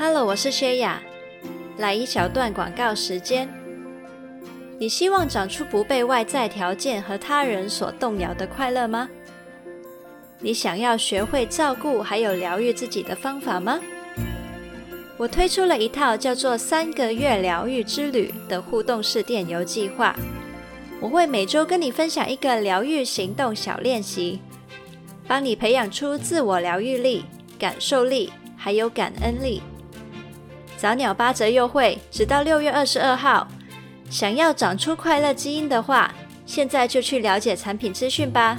Hello，我是薛雅，来一小段广告时间。你希望长出不被外在条件和他人所动摇的快乐吗？你想要学会照顾还有疗愈自己的方法吗？我推出了一套叫做“三个月疗愈之旅”的互动式电邮计划。我会每周跟你分享一个疗愈行动小练习，帮你培养出自我疗愈力、感受力还有感恩力。早鸟八折优惠，直到六月二十二号。想要长出快乐基因的话，现在就去了解产品资讯吧。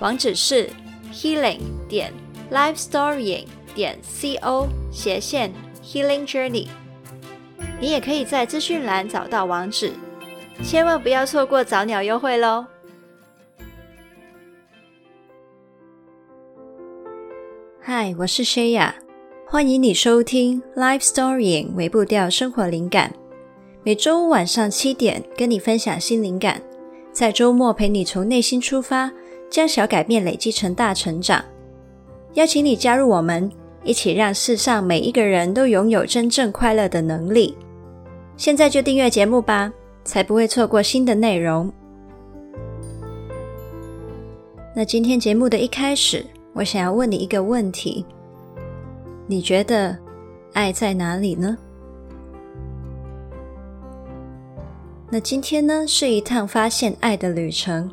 网址是 healing 点 lifestorying 点 co 斜线 healing journey。你也可以在资讯栏找到网址，千万不要错过早鸟优惠喽！嗨，我是 Shaya。欢迎你收听《Life Storying》微步调生活灵感，每周五晚上七点跟你分享新灵感，在周末陪你从内心出发，将小改变累积成大成长。邀请你加入我们，一起让世上每一个人都拥有真正快乐的能力。现在就订阅节目吧，才不会错过新的内容。那今天节目的一开始，我想要问你一个问题。你觉得爱在哪里呢？那今天呢，是一趟发现爱的旅程。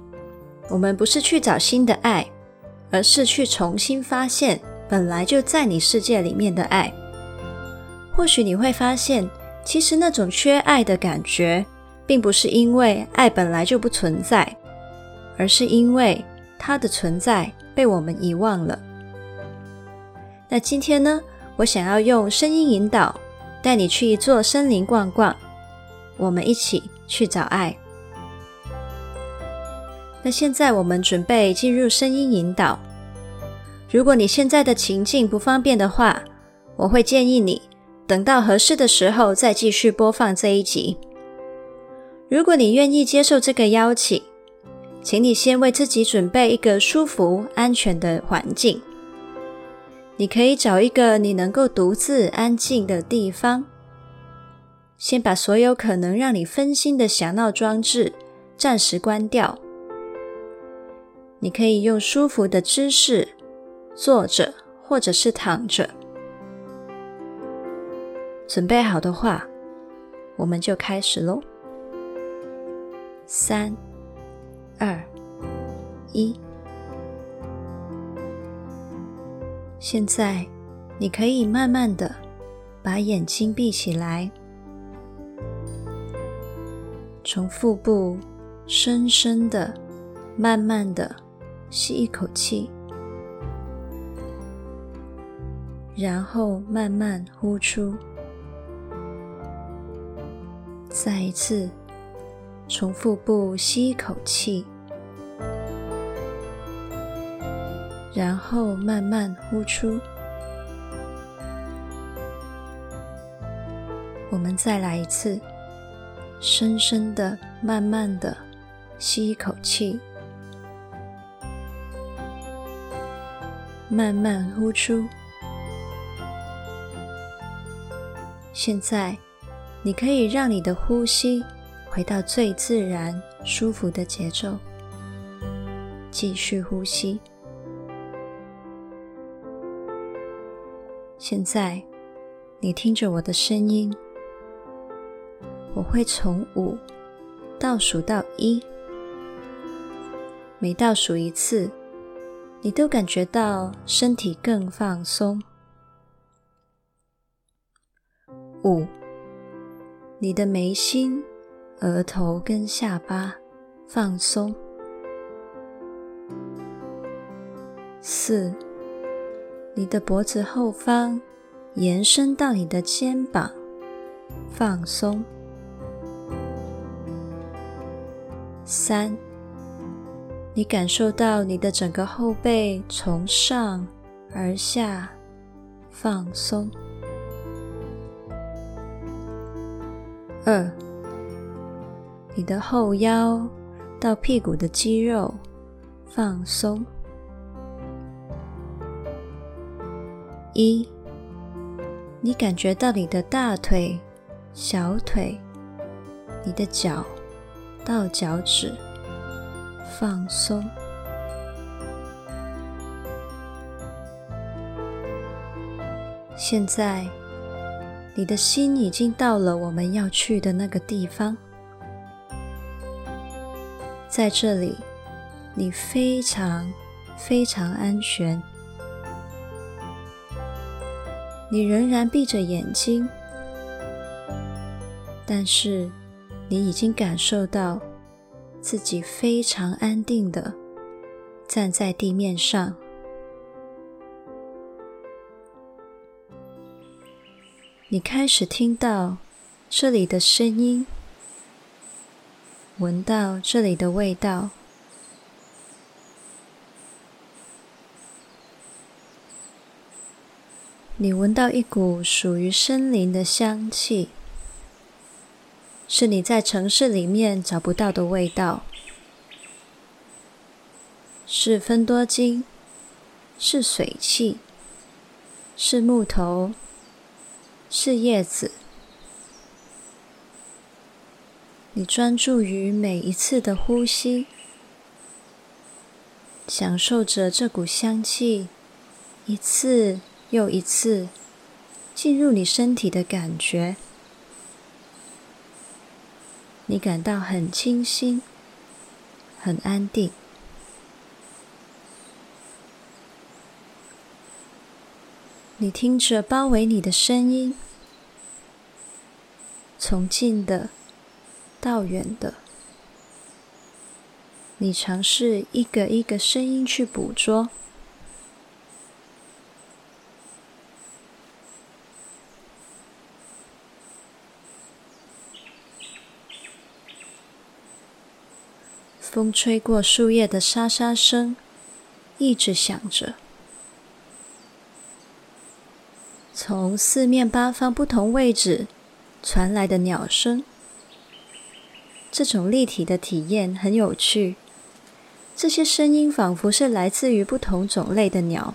我们不是去找新的爱，而是去重新发现本来就在你世界里面的爱。或许你会发现，其实那种缺爱的感觉，并不是因为爱本来就不存在，而是因为它的存在被我们遗忘了。那今天呢，我想要用声音引导，带你去一座森林逛逛，我们一起去找爱。那现在我们准备进入声音引导。如果你现在的情境不方便的话，我会建议你等到合适的时候再继续播放这一集。如果你愿意接受这个邀请，请你先为自己准备一个舒服、安全的环境。你可以找一个你能够独自安静的地方，先把所有可能让你分心的响闹装置暂时关掉。你可以用舒服的姿势坐着，或者是躺着。准备好的话，我们就开始喽。三、二、一。现在，你可以慢慢的把眼睛闭起来，从腹部深深的、慢慢的吸一口气，然后慢慢呼出。再一次，从腹部吸一口气。然后慢慢呼出。我们再来一次，深深的、慢慢的吸一口气，慢慢呼出。现在，你可以让你的呼吸回到最自然、舒服的节奏，继续呼吸。现在，你听着我的声音，我会从五倒数到一，每倒数一次，你都感觉到身体更放松。五，你的眉心、额头跟下巴放松。四。你的脖子后方延伸到你的肩膀，放松。三，你感受到你的整个后背从上而下放松。二，你的后腰到屁股的肌肉放松。一，你感觉到你的大腿、小腿、你的脚到脚趾放松。现在，你的心已经到了我们要去的那个地方，在这里，你非常非常安全。你仍然闭着眼睛，但是你已经感受到自己非常安定的站在地面上。你开始听到这里的声音，闻到这里的味道。你闻到一股属于森林的香气，是你在城市里面找不到的味道，是芬多精，是水汽，是木头，是叶子。你专注于每一次的呼吸，享受着这股香气，一次。又一次进入你身体的感觉，你感到很清新，很安定。你听着包围你的声音，从近的到远的，你尝试一个一个声音去捕捉。风吹过树叶的沙沙声，一直响着。从四面八方不同位置传来的鸟声，这种立体的体验很有趣。这些声音仿佛是来自于不同种类的鸟。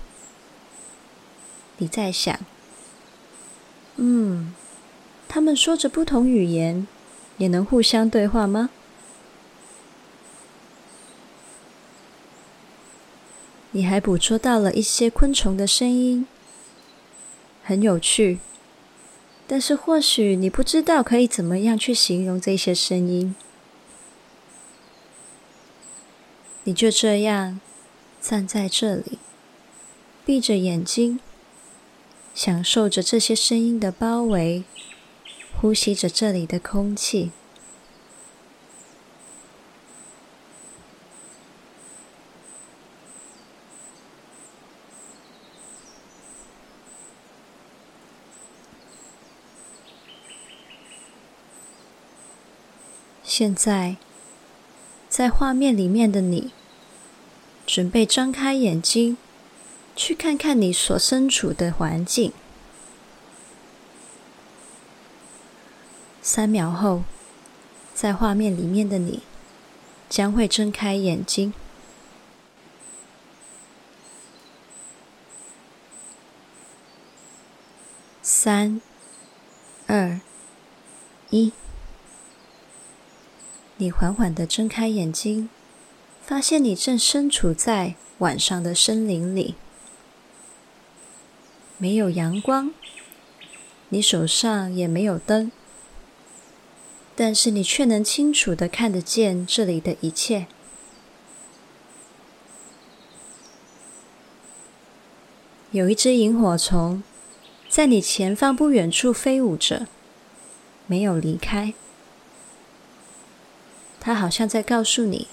你在想，嗯，他们说着不同语言，也能互相对话吗？你还捕捉到了一些昆虫的声音，很有趣。但是或许你不知道可以怎么样去形容这些声音。你就这样站在这里，闭着眼睛，享受着这些声音的包围，呼吸着这里的空气。现在，在画面里面的你，准备张开眼睛，去看看你所身处的环境。三秒后，在画面里面的你，将会睁开眼睛。三、二、一。你缓缓地睁开眼睛，发现你正身处在晚上的森林里，没有阳光，你手上也没有灯，但是你却能清楚地看得见这里的一切。有一只萤火虫在你前方不远处飞舞着，没有离开。他好像在告诉你：“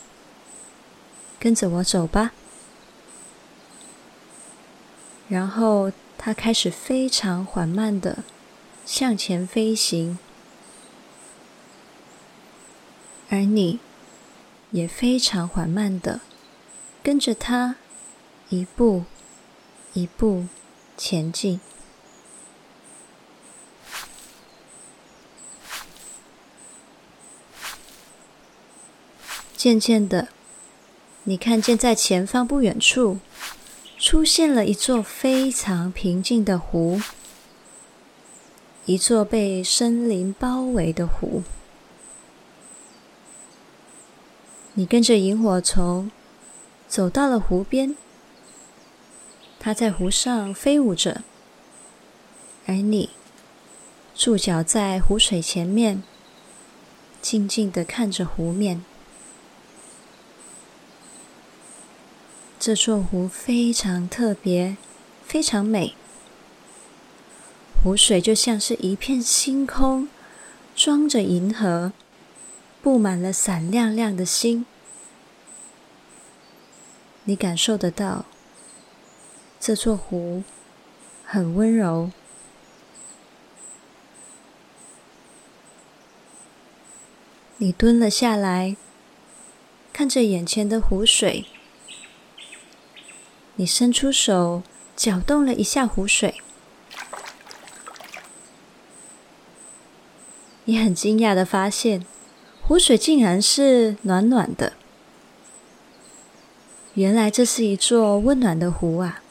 跟着我走吧。”然后他开始非常缓慢的向前飞行，而你也非常缓慢的跟着他一步一步前进。渐渐的，你看见在前方不远处出现了一座非常平静的湖。一座被森林包围的湖。你跟着萤火虫走到了湖边，它在湖上飞舞着，而你驻脚在湖水前面，静静地看着湖面。这座湖非常特别，非常美。湖水就像是一片星空，装着银河。布满了闪亮亮的星，你感受得到，这座湖很温柔。你蹲了下来，看着眼前的湖水，你伸出手，搅动了一下湖水，你很惊讶的发现。湖水竟然是暖暖的，原来这是一座温暖的湖啊！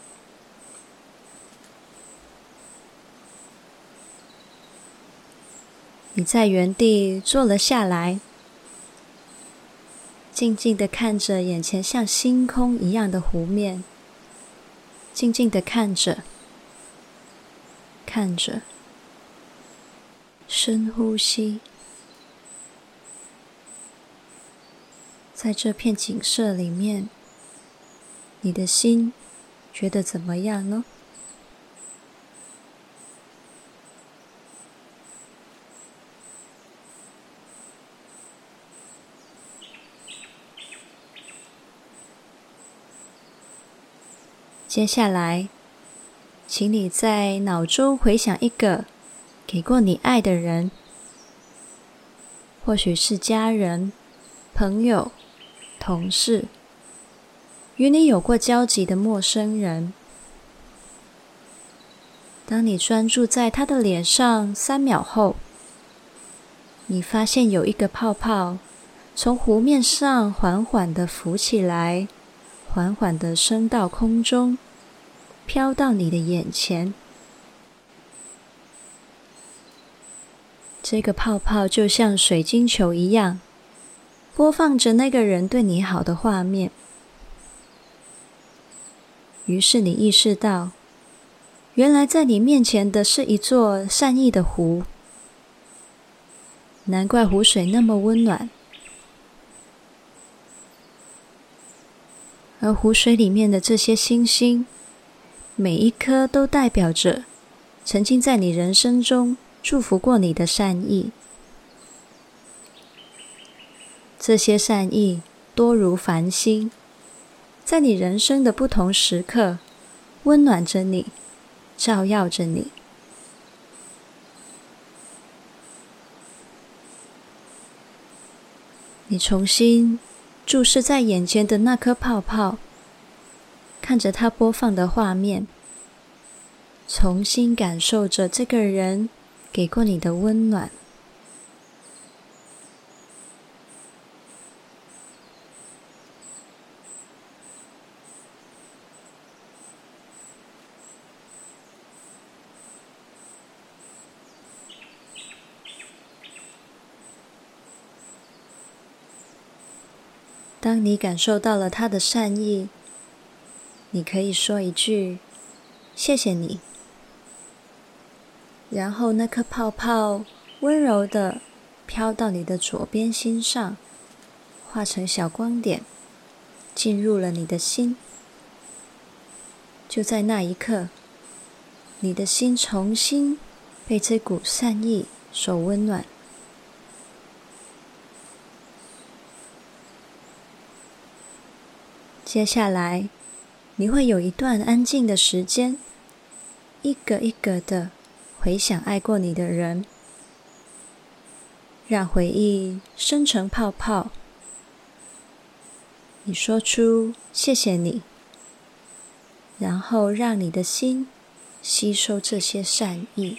你在原地坐了下来，静静的看着眼前像星空一样的湖面，静静的看着，看着，深呼吸。在这片景色里面，你的心觉得怎么样呢？接下来，请你在脑中回想一个给过你爱的人，或许是家人、朋友。同事，与你有过交集的陌生人，当你专注在他的脸上三秒后，你发现有一个泡泡从湖面上缓缓的浮起来，缓缓的升到空中，飘到你的眼前。这个泡泡就像水晶球一样。播放着那个人对你好的画面，于是你意识到，原来在你面前的是一座善意的湖，难怪湖水那么温暖，而湖水里面的这些星星，每一颗都代表着曾经在你人生中祝福过你的善意。这些善意多如繁星，在你人生的不同时刻，温暖着你，照耀着你。你重新注视在眼前的那颗泡泡，看着它播放的画面，重新感受着这个人给过你的温暖。当你感受到了他的善意，你可以说一句“谢谢你”，然后那颗泡泡温柔地飘到你的左边心上，化成小光点，进入了你的心。就在那一刻，你的心重新被这股善意所温暖。接下来，你会有一段安静的时间，一个一个的回想爱过你的人，让回忆生成泡泡。你说出“谢谢你”，然后让你的心吸收这些善意。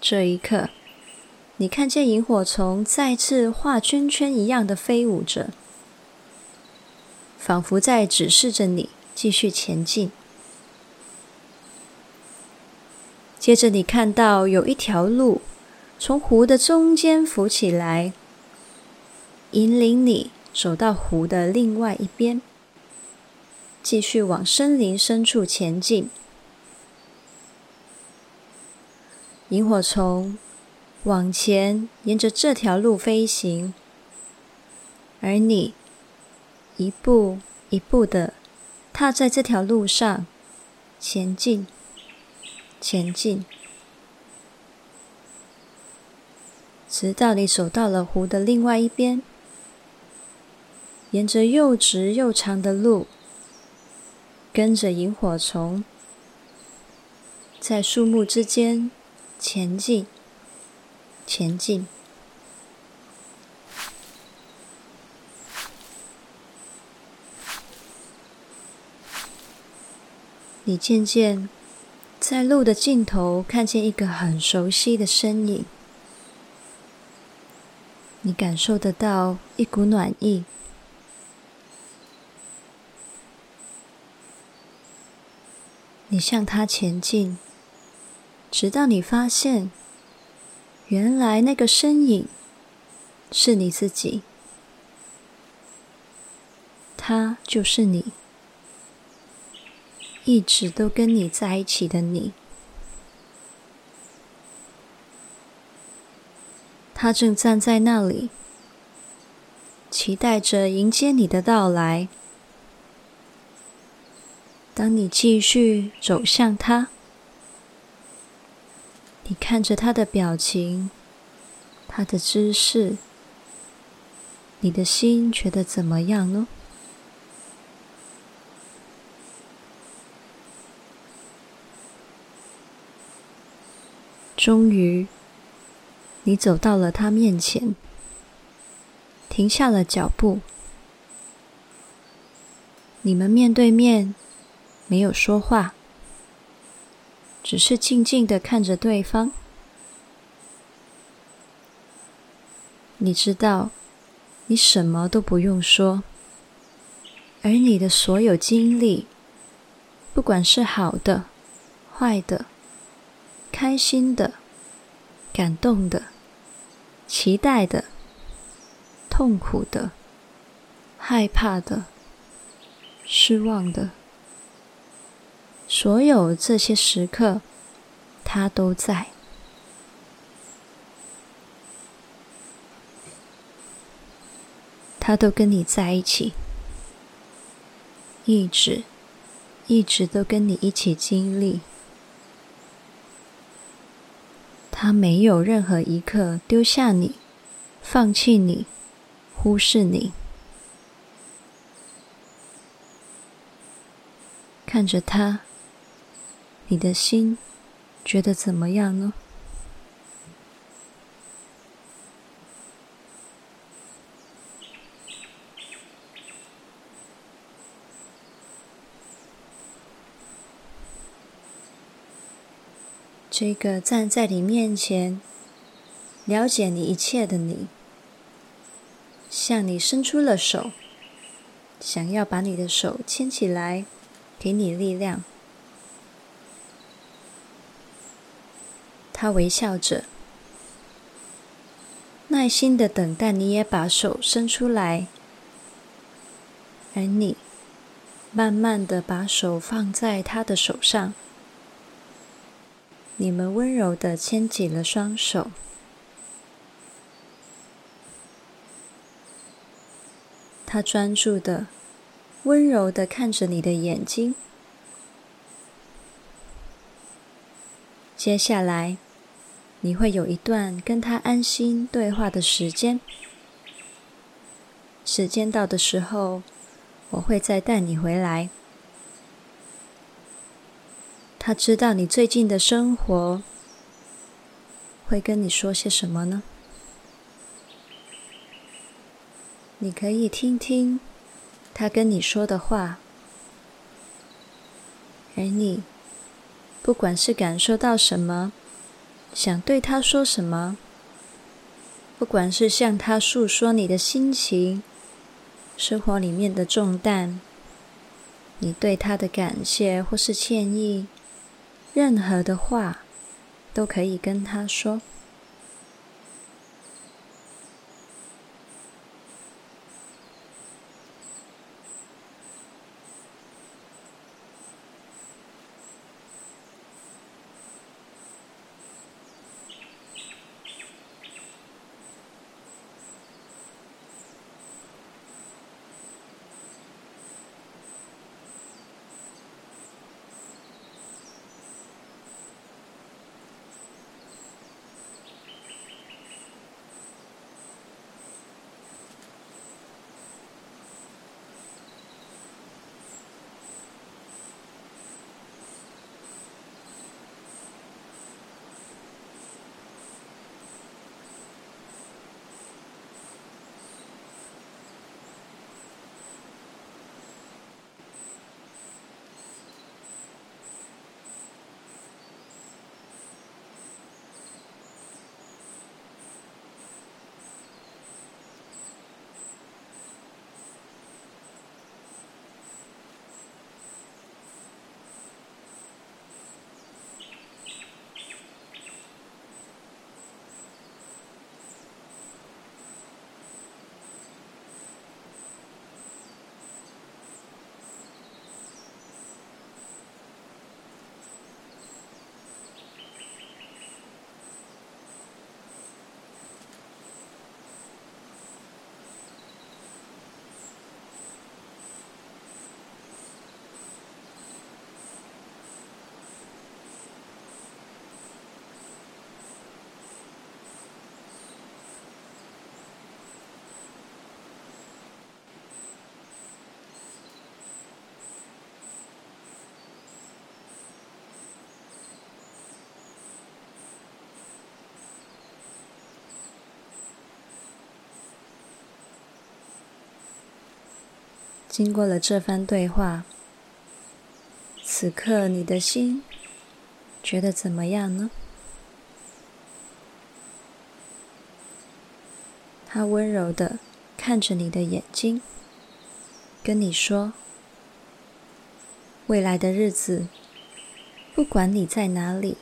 这一刻，你看见萤火虫再次画圈圈一样的飞舞着，仿佛在指示着你继续前进。接着，你看到有一条路从湖的中间浮起来，引领你走到湖的另外一边，继续往森林深处前进。萤火虫往前沿着这条路飞行，而你一步一步的踏在这条路上前进。前进，直到你走到了湖的另外一边，沿着又直又长的路，跟着萤火虫，在树木之间前进，前进。你渐渐。在路的尽头，看见一个很熟悉的身影，你感受得到一股暖意。你向他前进，直到你发现，原来那个身影是你自己，他就是你。一直都跟你在一起的你，他正站在那里，期待着迎接你的到来。当你继续走向他，你看着他的表情，他的姿势，你的心觉得怎么样呢？终于，你走到了他面前，停下了脚步。你们面对面，没有说话，只是静静的看着对方。你知道，你什么都不用说，而你的所有经历，不管是好的、坏的。开心的、感动的、期待的、痛苦的、害怕的、失望的，所有这些时刻，他都在，他都跟你在一起，一直、一直都跟你一起经历。他没有任何一刻丢下你、放弃你、忽视你。看着他，你的心觉得怎么样呢？这个站在你面前，了解你一切的你，向你伸出了手，想要把你的手牵起来，给你力量。他微笑着，耐心的等待你也把手伸出来，而你慢慢的把手放在他的手上。你们温柔的牵紧了双手，他专注的、温柔的看着你的眼睛。接下来，你会有一段跟他安心对话的时间。时间到的时候，我会再带你回来。他知道你最近的生活，会跟你说些什么呢？你可以听听他跟你说的话，而你不管是感受到什么，想对他说什么，不管是向他诉说你的心情、生活里面的重担，你对他的感谢或是歉意，任何的话都可以跟他说。经过了这番对话，此刻你的心觉得怎么样呢？他温柔地看着你的眼睛，跟你说：“未来的日子，不管你在哪里，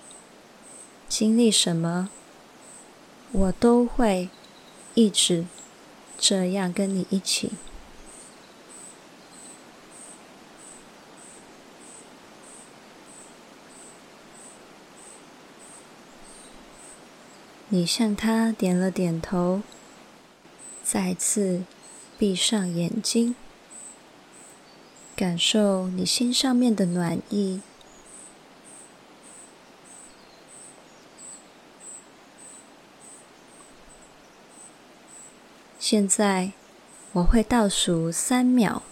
经历什么，我都会一直这样跟你一起。”你向他点了点头，再次闭上眼睛，感受你心上面的暖意。现在我会倒数三秒，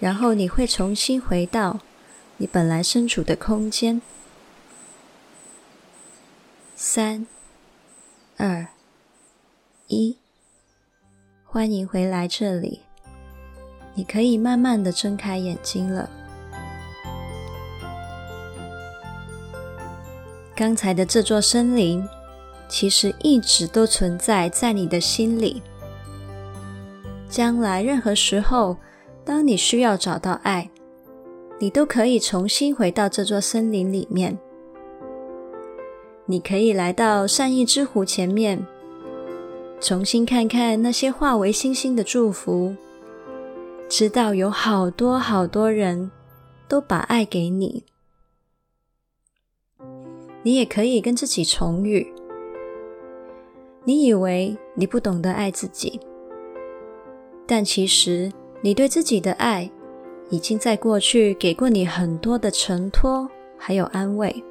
然后你会重新回到你本来身处的空间。三、二、一，欢迎回来这里。你可以慢慢的睁开眼睛了。刚才的这座森林，其实一直都存在在你的心里。将来任何时候，当你需要找到爱，你都可以重新回到这座森林里面。你可以来到善意之湖前面，重新看看那些化为星星的祝福，知道有好多好多人都把爱给你。你也可以跟自己重遇：你以为你不懂得爱自己，但其实你对自己的爱已经在过去给过你很多的承托，还有安慰。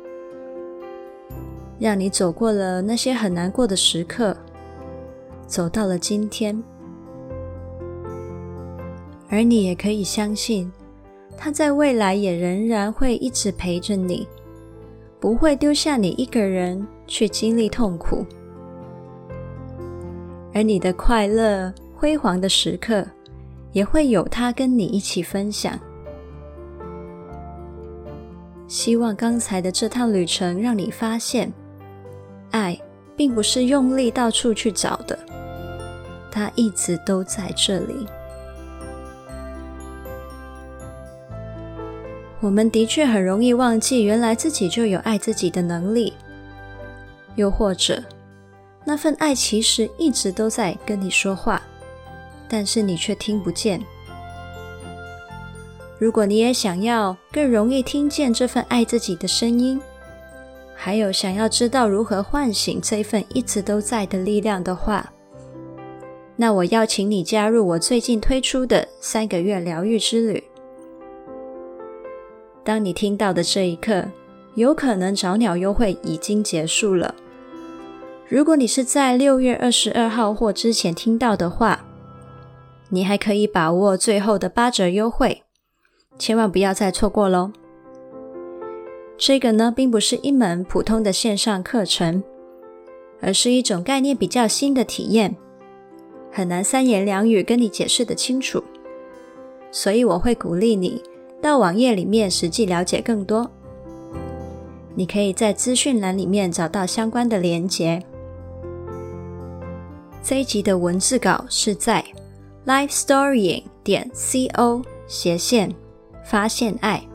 让你走过了那些很难过的时刻，走到了今天，而你也可以相信，他在未来也仍然会一直陪着你，不会丢下你一个人去经历痛苦，而你的快乐辉煌的时刻，也会有他跟你一起分享。希望刚才的这趟旅程让你发现，爱并不是用力到处去找的，它一直都在这里。我们的确很容易忘记，原来自己就有爱自己的能力，又或者那份爱其实一直都在跟你说话，但是你却听不见。如果你也想要更容易听见这份爱自己的声音，还有想要知道如何唤醒这份一直都在的力量的话，那我邀请你加入我最近推出的三个月疗愈之旅。当你听到的这一刻，有可能早鸟优惠已经结束了。如果你是在六月二十二号或之前听到的话，你还可以把握最后的八折优惠，千万不要再错过喽。这个呢，并不是一门普通的线上课程，而是一种概念比较新的体验，很难三言两语跟你解释得清楚，所以我会鼓励你。到网页里面实际了解更多，你可以在资讯栏里面找到相关的连结。这一集的文字稿是在 lifestorying 点 co 斜线发现爱。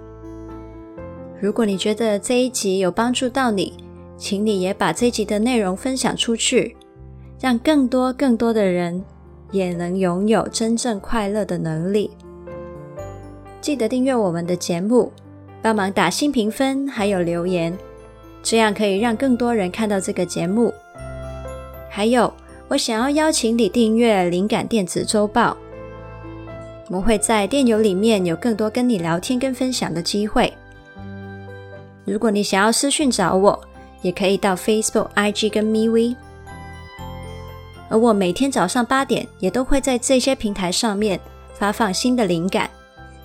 如果你觉得这一集有帮助到你，请你也把这一集的内容分享出去，让更多更多的人也能拥有真正快乐的能力。记得订阅我们的节目，帮忙打新评分，还有留言，这样可以让更多人看到这个节目。还有，我想要邀请你订阅灵感电子周报，我们会在电邮里面有更多跟你聊天跟分享的机会。如果你想要私讯找我，也可以到 Facebook、IG 跟 MeWe，而我每天早上八点也都会在这些平台上面发放新的灵感。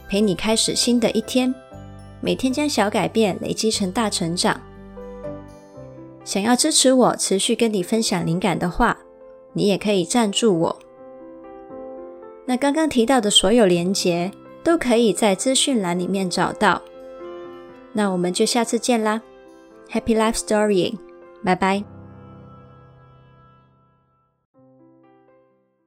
陪你开始新的一天，每天将小改变累积成大成长。想要支持我持续跟你分享灵感的话，你也可以赞助我。那刚刚提到的所有连结都可以在资讯栏里面找到。那我们就下次见啦，Happy Life Storying，拜拜。